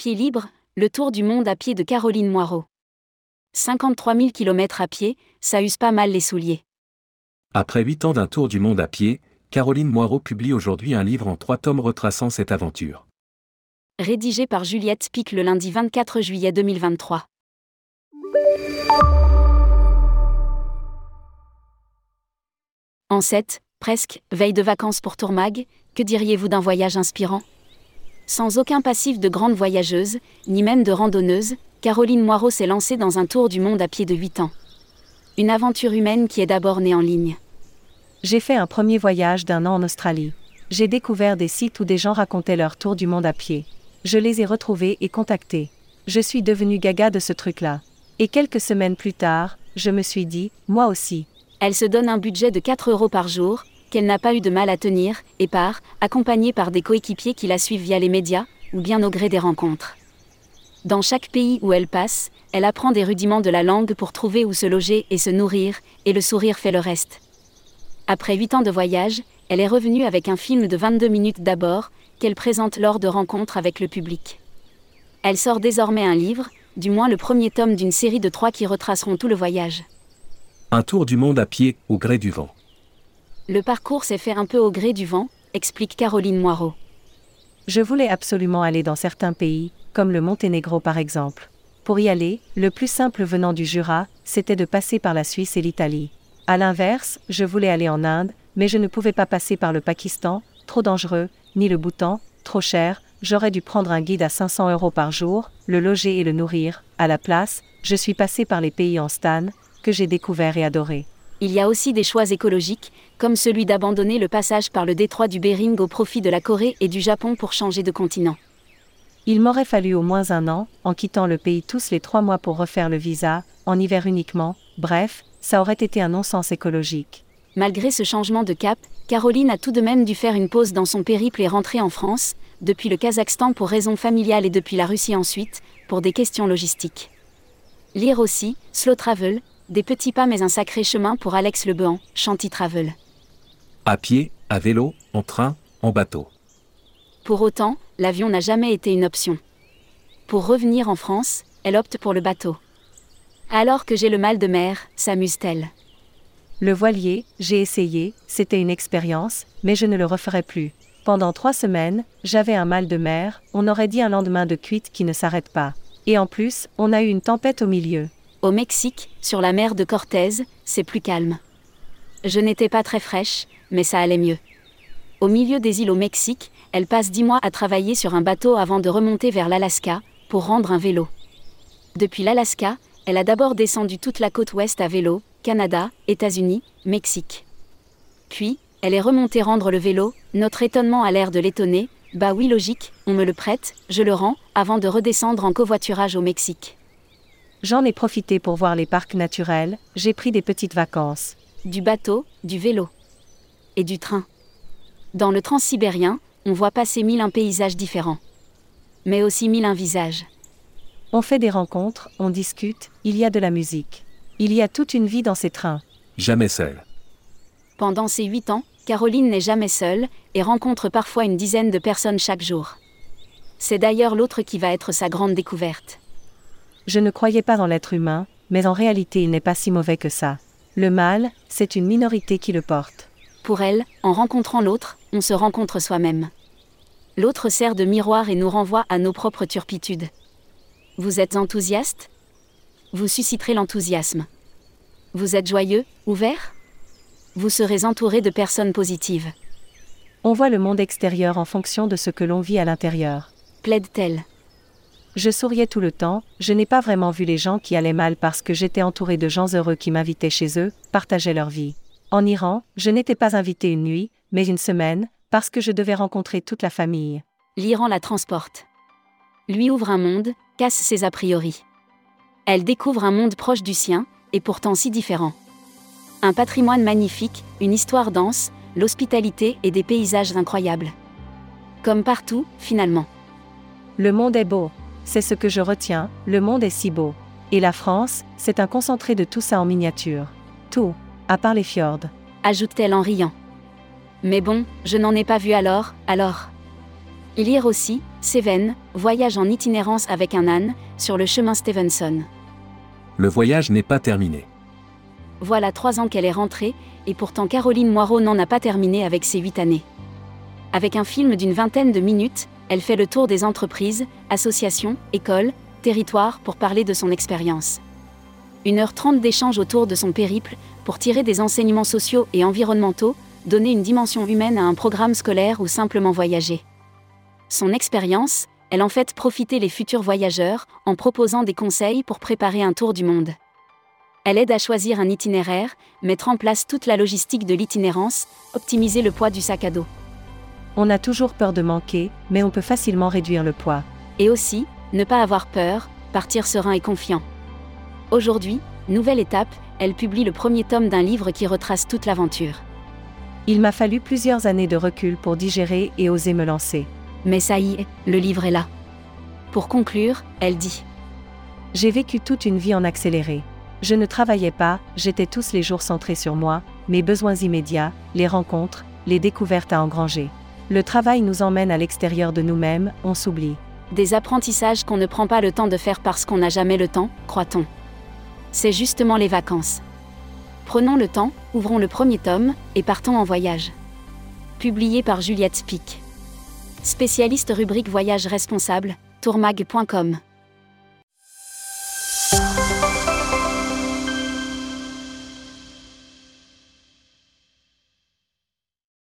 Pied libre, le tour du monde à pied de Caroline Moirot. 53 000 km à pied, ça use pas mal les souliers. Après huit ans d'un tour du monde à pied, Caroline Moirot publie aujourd'hui un livre en trois tomes retraçant cette aventure. Rédigé par Juliette Spic le lundi 24 juillet 2023. En 7, presque, veille de vacances pour Tourmag, que diriez-vous d'un voyage inspirant? Sans aucun passif de grande voyageuse, ni même de randonneuse, Caroline Moirot s'est lancée dans un tour du monde à pied de 8 ans. Une aventure humaine qui est d'abord née en ligne. J'ai fait un premier voyage d'un an en Australie. J'ai découvert des sites où des gens racontaient leur tour du monde à pied. Je les ai retrouvés et contactés. Je suis devenue gaga de ce truc-là. Et quelques semaines plus tard, je me suis dit, moi aussi. Elle se donne un budget de 4 euros par jour, qu'elle n'a pas eu de mal à tenir, et part, accompagnée par des coéquipiers qui la suivent via les médias, ou bien au gré des rencontres. Dans chaque pays où elle passe, elle apprend des rudiments de la langue pour trouver où se loger et se nourrir, et le sourire fait le reste. Après 8 ans de voyage, elle est revenue avec un film de 22 minutes d'abord, qu'elle présente lors de rencontres avec le public. Elle sort désormais un livre, du moins le premier tome d'une série de trois qui retraceront tout le voyage. Un tour du monde à pied, au gré du vent. Le parcours s'est fait un peu au gré du vent, explique Caroline Moirot. Je voulais absolument aller dans certains pays, comme le Monténégro par exemple. Pour y aller, le plus simple venant du Jura, c'était de passer par la Suisse et l'Italie. À l'inverse, je voulais aller en Inde, mais je ne pouvais pas passer par le Pakistan, trop dangereux, ni le Bhoutan, trop cher, j'aurais dû prendre un guide à 500 euros par jour, le loger et le nourrir, à la place, je suis passé par les pays en stan, que j'ai découvert et adoré. Il y a aussi des choix écologiques, comme celui d'abandonner le passage par le détroit du Bering au profit de la Corée et du Japon pour changer de continent. Il m'aurait fallu au moins un an, en quittant le pays tous les trois mois pour refaire le visa, en hiver uniquement, bref, ça aurait été un non-sens écologique. Malgré ce changement de cap, Caroline a tout de même dû faire une pause dans son périple et rentrer en France, depuis le Kazakhstan pour raisons familiales et depuis la Russie ensuite, pour des questions logistiques. Lire aussi, Slow Travel, des petits pas mais un sacré chemin pour Alex Lebehan, Chanty Travel. À pied, à vélo, en train, en bateau. Pour autant, l'avion n'a jamais été une option. Pour revenir en France, elle opte pour le bateau. Alors que j'ai le mal de mer, s'amuse-t-elle. Le voilier, j'ai essayé, c'était une expérience, mais je ne le referai plus. Pendant trois semaines, j'avais un mal de mer, on aurait dit un lendemain de cuite qui ne s'arrête pas. Et en plus, on a eu une tempête au milieu. Au Mexique, sur la mer de Cortez, c'est plus calme. Je n'étais pas très fraîche, mais ça allait mieux. Au milieu des îles au Mexique, elle passe dix mois à travailler sur un bateau avant de remonter vers l'Alaska, pour rendre un vélo. Depuis l'Alaska, elle a d'abord descendu toute la côte ouest à vélo, Canada, États-Unis, Mexique. Puis, elle est remontée rendre le vélo, notre étonnement a l'air de l'étonner, bah oui logique, on me le prête, je le rends, avant de redescendre en covoiturage au Mexique. J'en ai profité pour voir les parcs naturels, j'ai pris des petites vacances. Du bateau, du vélo. Et du train. Dans le transsibérien, on voit passer mille un paysages différents. Mais aussi mille un visage. On fait des rencontres, on discute, il y a de la musique. Il y a toute une vie dans ces trains. Jamais seul. Pendant ces huit ans, Caroline n'est jamais seule, et rencontre parfois une dizaine de personnes chaque jour. C'est d'ailleurs l'autre qui va être sa grande découverte. Je ne croyais pas dans l'être humain, mais en réalité il n'est pas si mauvais que ça. Le mal, c'est une minorité qui le porte. Pour elle, en rencontrant l'autre, on se rencontre soi-même. L'autre sert de miroir et nous renvoie à nos propres turpitudes. Vous êtes enthousiaste? Vous susciterez l'enthousiasme. Vous êtes joyeux, ouvert? Vous serez entouré de personnes positives. On voit le monde extérieur en fonction de ce que l'on vit à l'intérieur. Plaide-t-elle je souriais tout le temps, je n'ai pas vraiment vu les gens qui allaient mal parce que j'étais entouré de gens heureux qui m'invitaient chez eux, partageaient leur vie. En Iran, je n'étais pas invité une nuit, mais une semaine, parce que je devais rencontrer toute la famille. L'Iran la transporte. Lui ouvre un monde, casse ses a priori. Elle découvre un monde proche du sien, et pourtant si différent. Un patrimoine magnifique, une histoire dense, l'hospitalité et des paysages incroyables. Comme partout, finalement. Le monde est beau, c'est ce que je retiens, le monde est si beau. Et la France, c'est un concentré de tout ça en miniature. Tout, à part les fjords. Ajoute-t-elle en riant. Mais bon, je n'en ai pas vu alors, alors. Lire aussi, Seven, voyage en itinérance avec un âne, sur le chemin Stevenson. Le voyage n'est pas terminé. Voilà trois ans qu'elle est rentrée, et pourtant Caroline Moirot n'en a pas terminé avec ses huit années. Avec un film d'une vingtaine de minutes, elle fait le tour des entreprises, associations, écoles, territoires pour parler de son expérience. Une heure trente d'échange autour de son périple, pour tirer des enseignements sociaux et environnementaux, donner une dimension humaine à un programme scolaire ou simplement voyager. Son expérience, elle en fait profiter les futurs voyageurs en proposant des conseils pour préparer un tour du monde. Elle aide à choisir un itinéraire, mettre en place toute la logistique de l'itinérance, optimiser le poids du sac à dos. On a toujours peur de manquer, mais on peut facilement réduire le poids. Et aussi, ne pas avoir peur, partir serein et confiant. Aujourd'hui, nouvelle étape, elle publie le premier tome d'un livre qui retrace toute l'aventure. Il m'a fallu plusieurs années de recul pour digérer et oser me lancer. Mais ça y est, le livre est là. Pour conclure, elle dit J'ai vécu toute une vie en accéléré. Je ne travaillais pas, j'étais tous les jours centré sur moi, mes besoins immédiats, les rencontres, les découvertes à engranger. Le travail nous emmène à l'extérieur de nous-mêmes, on s'oublie. Des apprentissages qu'on ne prend pas le temps de faire parce qu'on n'a jamais le temps, croit-on. C'est justement les vacances. Prenons le temps, ouvrons le premier tome, et partons en voyage. Publié par Juliette Pic. Spécialiste rubrique voyage responsable, tourmag.com.